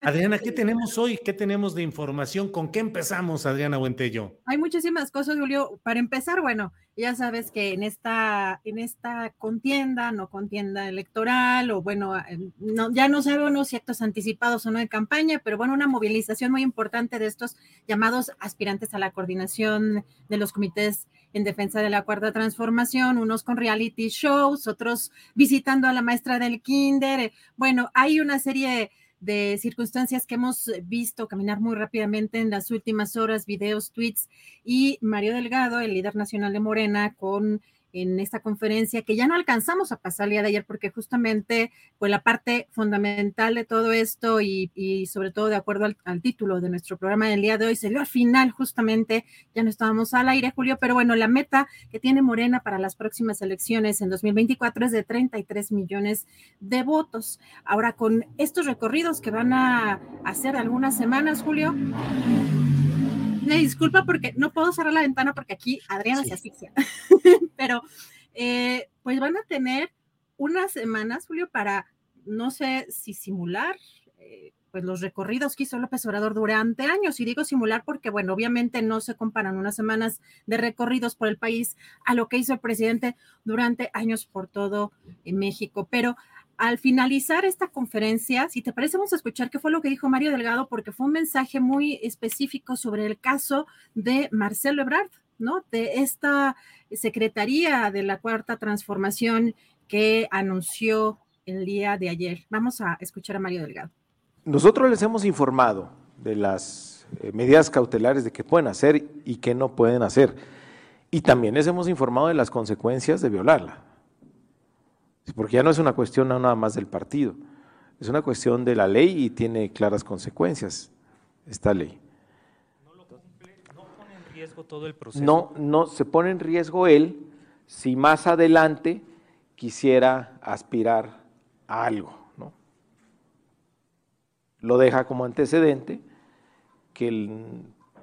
Adriana, ¿qué tenemos hoy? ¿Qué tenemos de información? ¿Con qué empezamos, Adriana Buentello? Hay muchísimas cosas, Julio. Para empezar, bueno, ya sabes que en esta, en esta contienda, no contienda electoral, o bueno, no, ya no sabemos si actos anticipados o no de campaña, pero bueno, una movilización muy importante de estos llamados aspirantes a la coordinación de los comités en defensa de la cuarta transformación, unos con reality shows, otros visitando a la maestra del kinder. Bueno, hay una serie de circunstancias que hemos visto caminar muy rápidamente en las últimas horas, videos, tweets, y Mario Delgado, el líder nacional de Morena, con en esta conferencia que ya no alcanzamos a pasar el día de ayer porque justamente pues la parte fundamental de todo esto y, sobre todo de acuerdo al, título de nuestro programa del día de hoy se al final justamente, ya no estábamos al aire Julio, pero bueno, la meta que tiene Morena para las próximas elecciones en 2024 es de 33 millones de votos. Ahora con estos recorridos que van a hacer algunas semanas, Julio me disculpa porque no puedo cerrar la ventana porque aquí Adriana se asfixia. Pero eh, pues van a tener unas semanas, Julio, para no sé si simular eh, pues los recorridos que hizo López Obrador durante años. Y digo simular porque, bueno, obviamente no se comparan unas semanas de recorridos por el país a lo que hizo el presidente durante años por todo en México. Pero al finalizar esta conferencia, si te parece, vamos a escuchar qué fue lo que dijo Mario Delgado, porque fue un mensaje muy específico sobre el caso de Marcelo Ebrard, ¿no? De esta Secretaría de la Cuarta Transformación que anunció el día de ayer. Vamos a escuchar a Mario Delgado. Nosotros les hemos informado de las eh, medidas cautelares de qué pueden hacer y qué no pueden hacer. Y también les hemos informado de las consecuencias de violarla porque ya no es una cuestión nada más del partido, es una cuestión de la ley y tiene claras consecuencias esta ley. ¿No, lo cumple, no pone en riesgo todo el proceso? No, no, se pone en riesgo él si más adelante quisiera aspirar a algo, ¿no? Lo deja como antecedente que él,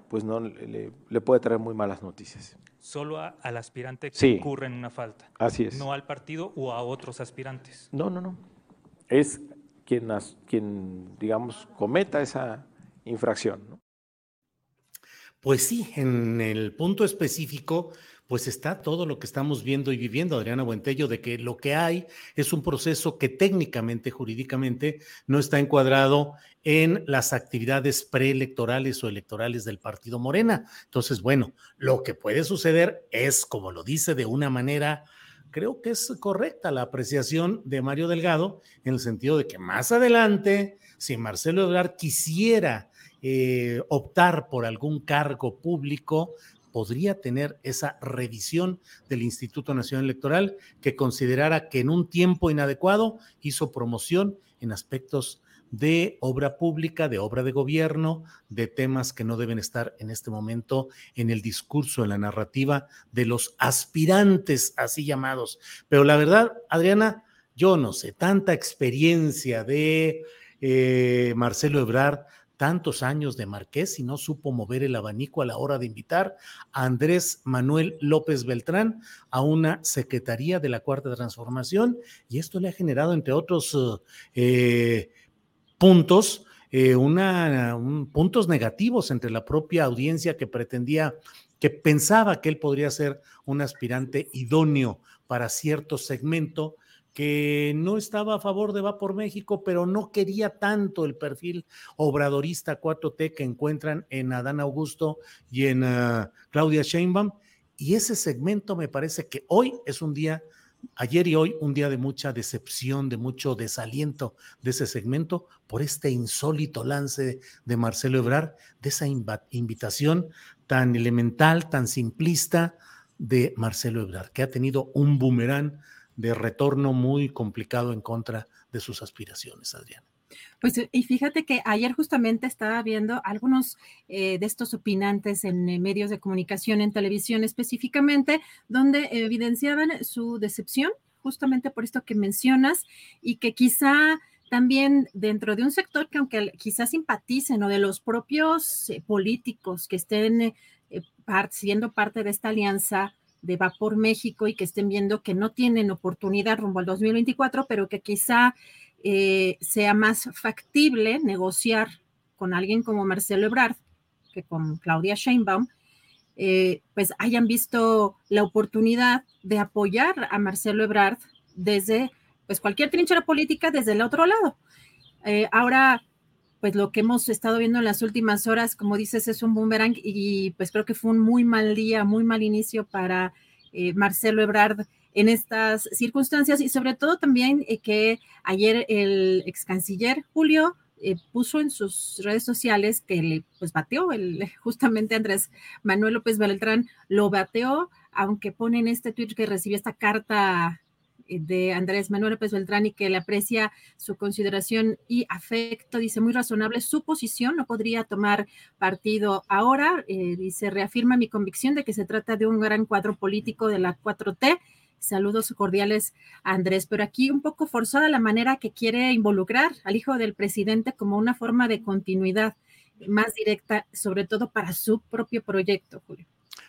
pues no le, le puede traer muy malas noticias solo al aspirante que ocurre en una falta. Así es. No al partido o a otros aspirantes. No, no, no. Es quien, quien digamos, cometa esa infracción. ¿no? Pues sí, en el punto específico pues está todo lo que estamos viendo y viviendo, Adriana Buentello, de que lo que hay es un proceso que técnicamente, jurídicamente, no está encuadrado en las actividades preelectorales o electorales del partido Morena. Entonces, bueno, lo que puede suceder es, como lo dice de una manera creo que es correcta la apreciación de Mario Delgado en el sentido de que más adelante, si Marcelo Ebrard quisiera eh, optar por algún cargo público, podría tener esa revisión del Instituto Nacional Electoral que considerara que en un tiempo inadecuado hizo promoción en aspectos de obra pública, de obra de gobierno, de temas que no deben estar en este momento en el discurso, en la narrativa de los aspirantes así llamados. Pero la verdad, Adriana, yo no sé, tanta experiencia de eh, Marcelo Ebrard, tantos años de Marqués y no supo mover el abanico a la hora de invitar a Andrés Manuel López Beltrán a una secretaría de la Cuarta Transformación y esto le ha generado, entre otros eh, puntos, eh, una, puntos negativos entre la propia audiencia que pretendía, que pensaba que él podría ser un aspirante idóneo para cierto segmento que no estaba a favor de Va por México, pero no quería tanto el perfil obradorista 4T que encuentran en Adán Augusto y en ah, Claudia Sheinbaum. Y ese segmento me parece que hoy es un día, ayer y hoy, un día de mucha decepción, de mucho desaliento de ese segmento por este insólito lance de Marcelo Ebrard, de esa invitación tan elemental, tan simplista de Marcelo Ebrard, que ha tenido un boomerang de retorno muy complicado en contra de sus aspiraciones, Adrián. Pues y fíjate que ayer justamente estaba viendo algunos eh, de estos opinantes en eh, medios de comunicación, en televisión específicamente, donde evidenciaban su decepción justamente por esto que mencionas y que quizá también dentro de un sector que aunque quizás simpaticen o de los propios eh, políticos que estén siendo parte de esta alianza, de Vapor México y que estén viendo que no tienen oportunidad rumbo al 2024, pero que quizá eh, sea más factible negociar con alguien como Marcelo Ebrard que con Claudia Sheinbaum, eh, pues hayan visto la oportunidad de apoyar a Marcelo Ebrard desde pues cualquier trinchera política desde el otro lado. Eh, ahora, pues lo que hemos estado viendo en las últimas horas, como dices, es un boomerang y pues creo que fue un muy mal día, muy mal inicio para eh, Marcelo Ebrard en estas circunstancias y sobre todo también eh, que ayer el ex canciller Julio eh, puso en sus redes sociales que le pues bateó el, justamente Andrés Manuel López Beltrán lo bateó, aunque pone en este tweet que recibió esta carta de Andrés Manuel López Beltrán y que le aprecia su consideración y afecto. Dice, muy razonable su posición, no podría tomar partido ahora. Eh, dice, reafirma mi convicción de que se trata de un gran cuadro político de la 4T. Saludos cordiales, Andrés, pero aquí un poco forzada la manera que quiere involucrar al hijo del presidente como una forma de continuidad más directa, sobre todo para su propio proyecto, Julio.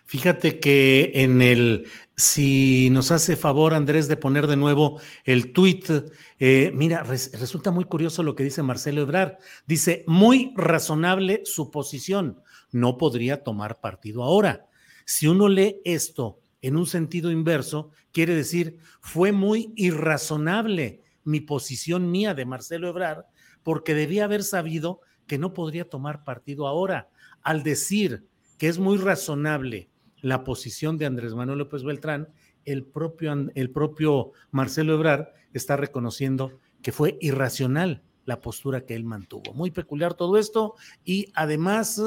Fíjate que en el, si nos hace favor Andrés de poner de nuevo el tuit, eh, mira, resulta muy curioso lo que dice Marcelo Ebrard. Dice, muy razonable su posición, no podría tomar partido ahora. Si uno lee esto en un sentido inverso, quiere decir, fue muy irrazonable mi posición mía de Marcelo Ebrard, porque debía haber sabido que no podría tomar partido ahora. Al decir que es muy razonable la posición de Andrés Manuel López Beltrán, el propio, el propio Marcelo Ebrard está reconociendo que fue irracional la postura que él mantuvo. Muy peculiar todo esto y además,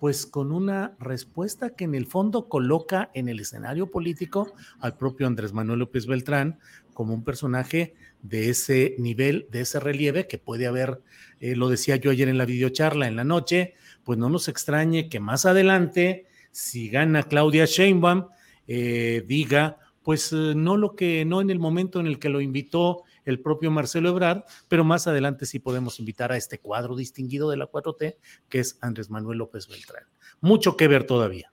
pues con una respuesta que en el fondo coloca en el escenario político al propio Andrés Manuel López Beltrán como un personaje de ese nivel, de ese relieve que puede haber, eh, lo decía yo ayer en la videocharla en la noche, pues no nos extrañe que más adelante si gana Claudia Sheinbaum, eh, diga, pues eh, no lo que, no en el momento en el que lo invitó el propio Marcelo Ebrard, pero más adelante sí podemos invitar a este cuadro distinguido de la 4T, que es Andrés Manuel López Beltrán. Mucho que ver todavía.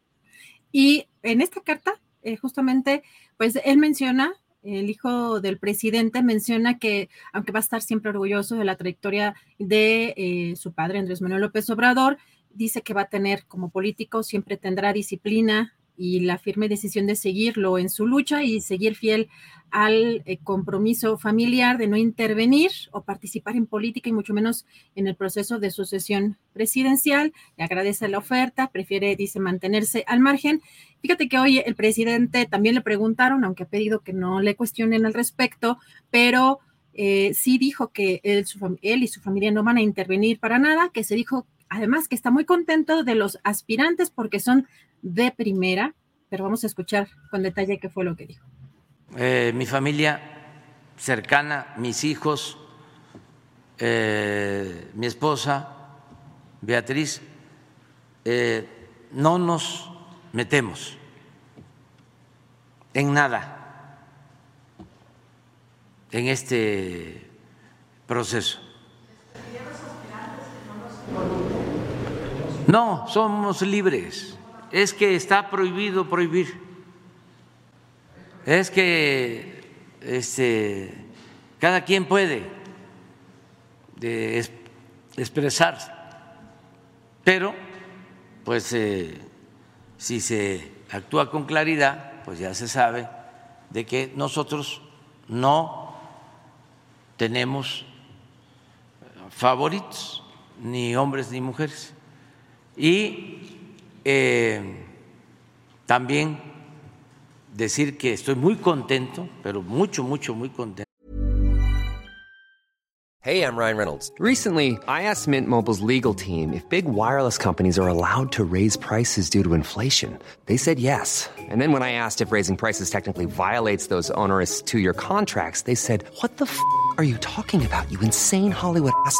Y en esta carta, eh, justamente, pues él menciona, el hijo del presidente menciona que, aunque va a estar siempre orgulloso de la trayectoria de su padre, Andrés Manuel López Obrador, dice que va a tener como político, siempre tendrá disciplina y la firme decisión de seguirlo en su lucha y seguir fiel al eh, compromiso familiar de no intervenir o participar en política y mucho menos en el proceso de sucesión presidencial. Le agradece la oferta, prefiere, dice, mantenerse al margen. Fíjate que hoy el presidente también le preguntaron, aunque ha pedido que no le cuestionen al respecto, pero eh, sí dijo que él, él y su familia no van a intervenir para nada, que se dijo además que está muy contento de los aspirantes porque son de primera, pero vamos a escuchar con detalle qué fue lo que dijo. Eh, mi familia cercana, mis hijos, eh, mi esposa, Beatriz, eh, no nos metemos en nada en este proceso. No, somos libres. Es que está prohibido prohibir. Es que este, cada quien puede expresarse. Pero, pues, eh, si se actúa con claridad, pues ya se sabe de que nosotros no tenemos favoritos, ni hombres ni mujeres. Y eh, también decir que estoy muy contento, pero mucho, mucho, muy contento. Hey, I'm Ryan Reynolds. Recently, I asked Mint Mobile's legal team if big wireless companies are allowed to raise prices due to inflation. They said yes. And then when I asked if raising prices technically violates those onerous two year contracts, they said, What the f are you talking about, you insane Hollywood ass?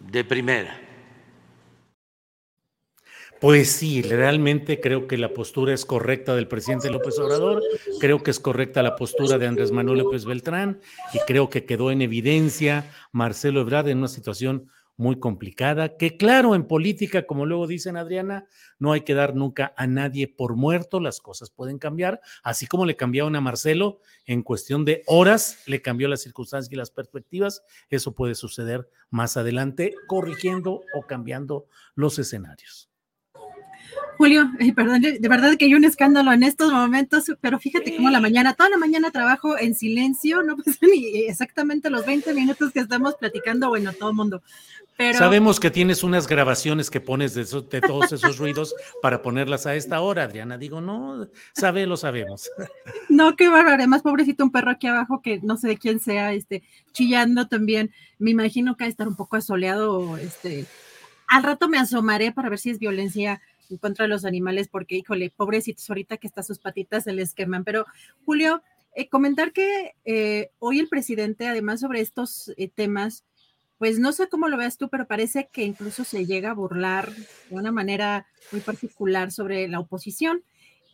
de primera. Pues sí, realmente creo que la postura es correcta del presidente López Obrador, creo que es correcta la postura de Andrés Manuel López Beltrán y creo que quedó en evidencia Marcelo Ebrard en una situación muy complicada, que claro, en política, como luego dicen Adriana, no hay que dar nunca a nadie por muerto, las cosas pueden cambiar, así como le cambiaron a Marcelo en cuestión de horas, le cambió las circunstancias y las perspectivas, eso puede suceder más adelante, corrigiendo o cambiando los escenarios. Julio, perdón, de verdad que hay un escándalo en estos momentos, pero fíjate cómo la mañana, toda la mañana trabajo en silencio, no pasa ni exactamente los 20 minutos que estamos platicando, bueno, todo el mundo. Pero... Sabemos que tienes unas grabaciones que pones de, todos esos ruidos para ponerlas a esta hora, Adriana. Digo, no, sabe, lo sabemos. No, qué bárbaro. Además, pobrecito, un perro aquí abajo que no sé de quién sea, este, chillando también. Me imagino que va a estar un poco asoleado. Este, al rato me asomaré para ver si es violencia en contra de los animales, porque, híjole, pobrecitos, ahorita que está sus patitas se les queman. Pero, Julio, eh, comentar que eh, hoy el presidente, además sobre estos eh, temas, pues no sé cómo lo veas tú, pero parece que incluso se llega a burlar de una manera muy particular sobre la oposición.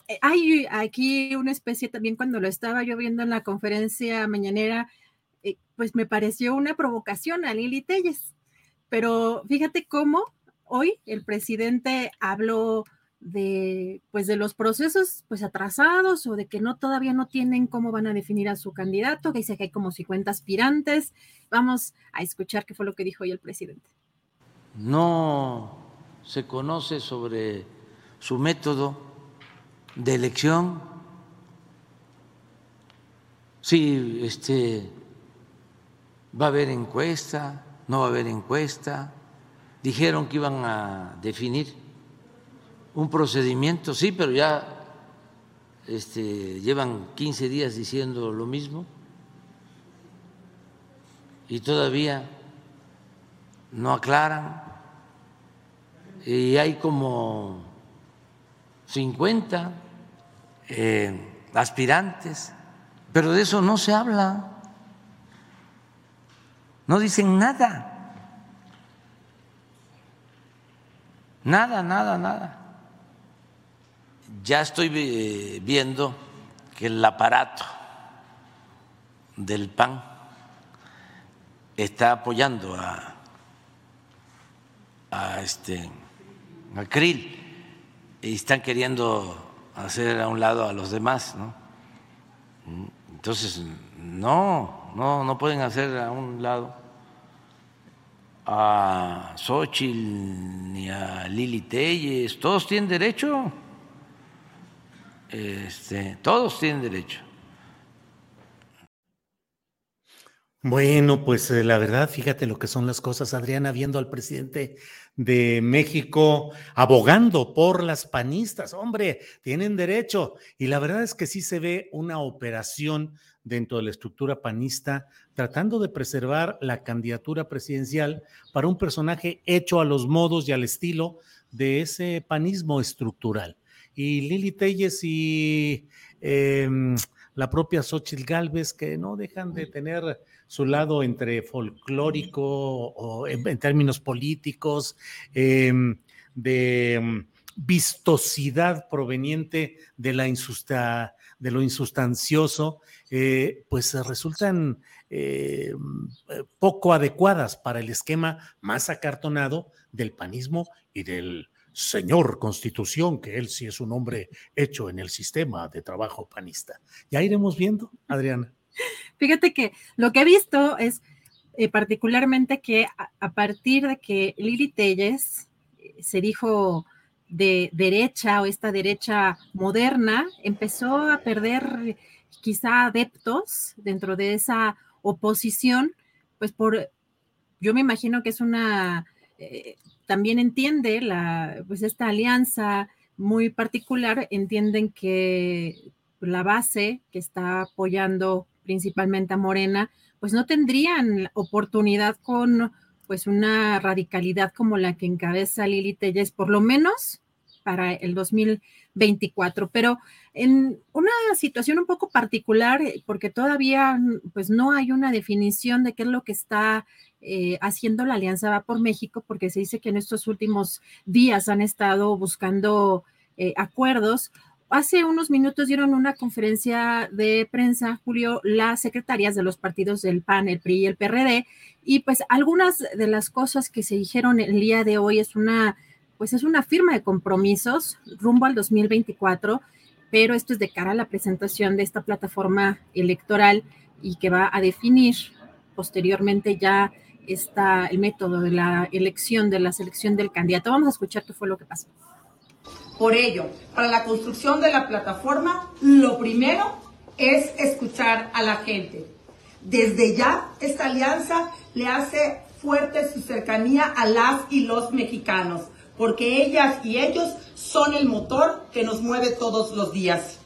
Eh, hay aquí una especie también cuando lo estaba yo viendo en la conferencia mañanera, eh, pues me pareció una provocación a Lili Telles. Pero fíjate cómo hoy el presidente habló de pues de los procesos pues atrasados o de que no todavía no tienen cómo van a definir a su candidato, que dice que hay como 50 aspirantes. Vamos a escuchar qué fue lo que dijo hoy el presidente. No se conoce sobre su método de elección. Si este va a haber encuesta, no va a haber encuesta. Dijeron que iban a definir un procedimiento, sí, pero ya este, llevan 15 días diciendo lo mismo y todavía no aclaran. Y hay como 50 eh, aspirantes, pero de eso no se habla. No dicen nada. Nada, nada, nada ya estoy eh, viendo que el aparato del PAN está apoyando a, a este a Krill y están queriendo hacer a un lado a los demás, ¿no? Entonces, no, no, no pueden hacer a un lado a Xochitl ni a Lili Telles, todos tienen derecho este, todos tienen derecho. Bueno, pues eh, la verdad, fíjate lo que son las cosas, Adriana, viendo al presidente de México abogando por las panistas. Hombre, tienen derecho. Y la verdad es que sí se ve una operación dentro de la estructura panista tratando de preservar la candidatura presidencial para un personaje hecho a los modos y al estilo de ese panismo estructural. Y Lili Telles y em, la propia Xochitl Galvez, que no dejan de tener su lado entre folclórico o en, términos políticos, em, de em, vistosidad proveniente de, la insusta, de lo insustancioso, eh, pues resultan eh, poco adecuadas para el esquema más acartonado del panismo y del señor Constitución, que él sí es un hombre hecho en el sistema de trabajo panista. Ya iremos viendo, Adriana. Fíjate que lo que he visto es eh, particularmente que a, partir de que Lili Telles se dijo de derecha o esta derecha moderna, empezó a perder quizá adeptos dentro de esa oposición, pues por, yo me imagino que es una, eh, también entiende la, pues esta alianza muy particular, entienden que la base que está apoyando principalmente a Morena, pues no tendrían oportunidad con pues una radicalidad como la que encabeza Lili Telles, por lo menos para el 2024. Pero en una situación un poco particular, porque todavía pues no hay una definición de qué es lo que está eh, haciendo la Alianza Va por México, porque se dice que en estos últimos días han estado buscando eh, acuerdos. Hace unos minutos dieron una conferencia de prensa, Julio, las secretarias de los partidos del PAN, el PRI y el PRD, y pues algunas de las cosas que se dijeron el día de hoy es una, pues es una firma de compromisos rumbo al 2024, pero esto es de cara a la presentación de esta plataforma electoral y que va a definir posteriormente ya está el método de la elección, de la selección del candidato. Vamos a escuchar qué fue lo que pasó. Por ello, para la construcción de la plataforma, lo primero es escuchar a la gente. Desde ya, esta alianza le hace fuerte su cercanía a las y los mexicanos, porque ellas y ellos son el motor que nos mueve todos los días.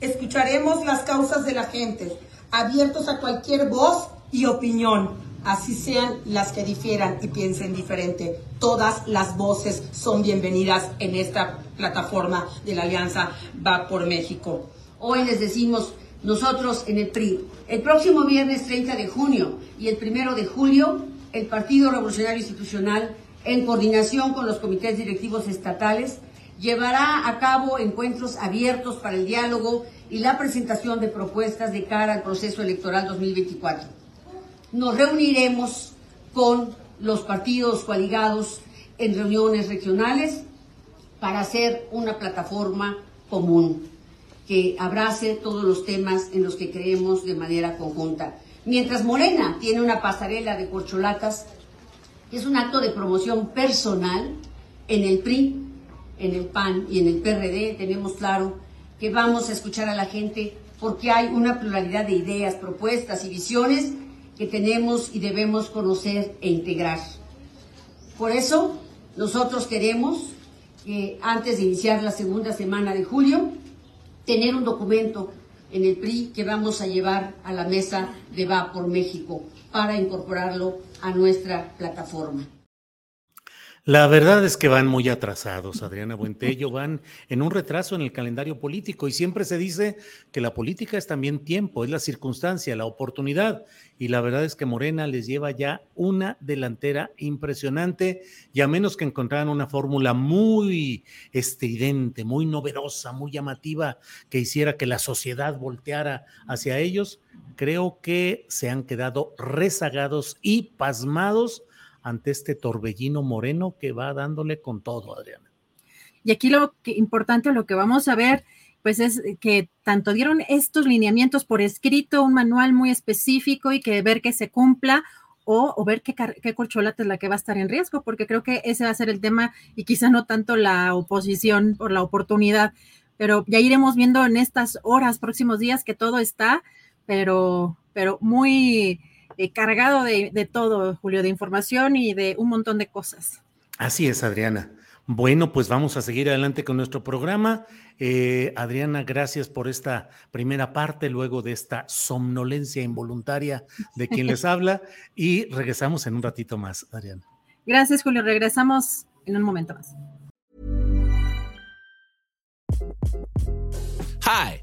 Escucharemos las causas de la gente, abiertos a cualquier voz y opinión, así sean las que difieran y piensen diferente. Todas las voces son bienvenidas en esta plataforma de la Alianza Va por México. Hoy les decimos nosotros en el PRI, el próximo viernes 30 de junio y el primero de julio, el Partido Revolucionario Institucional, en coordinación con los comités directivos estatales, llevará a cabo encuentros abiertos para el diálogo y la presentación de propuestas de cara al proceso electoral 2024 nos reuniremos con los partidos coaligados en reuniones regionales para hacer una plataforma común que abrace todos los temas en los que creemos de manera conjunta. Mientras Morena tiene una pasarela de corcholatas, es un acto de promoción personal en el PRI, en el PAN y en el PRD, tenemos claro que vamos a escuchar a la gente porque hay una pluralidad de ideas, propuestas y visiones que tenemos y debemos conocer e integrar. Por eso, nosotros queremos, que antes de iniciar la segunda semana de julio, tener un documento en el PRI que vamos a llevar a la mesa de Va por México para incorporarlo a nuestra plataforma. La verdad es que van muy atrasados, Adriana Buentello, van en un retraso en el calendario político y siempre se dice que la política es también tiempo, es la circunstancia, la oportunidad. Y la verdad es que Morena les lleva ya una delantera impresionante y a menos que encontraran una fórmula muy estridente, muy novedosa, muy llamativa que hiciera que la sociedad volteara hacia ellos, creo que se han quedado rezagados y pasmados ante este torbellino moreno que va dándole con todo, Adriana. Y aquí lo que, importante, lo que vamos a ver, pues es que tanto dieron estos lineamientos por escrito, un manual muy específico y que ver que se cumpla o, ver qué, qué es la que va a estar en riesgo, porque creo que ese va a ser el tema y quizá no tanto la oposición por la oportunidad, pero ya iremos viendo en estas horas, próximos días que todo está, pero, pero muy eh, cargado de, de todo, Julio, de información y de un montón de cosas. Así es, Adriana. Bueno, pues vamos a seguir adelante con nuestro programa. Eh, Adriana, gracias por esta primera parte, luego de esta somnolencia involuntaria de quien les habla, y regresamos en un ratito más, Adriana. Gracias, Julio. Regresamos en un momento más. Hi,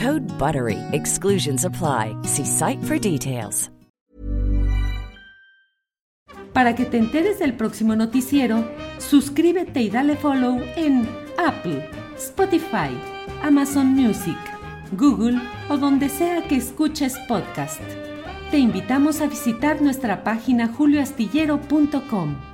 Code BUTTERY. Exclusions apply. See site for details. Para que te enteres del próximo noticiero, suscríbete y dale follow en Apple, Spotify, Amazon Music, Google o donde sea que escuches podcast. Te invitamos a visitar nuestra página julioastillero.com.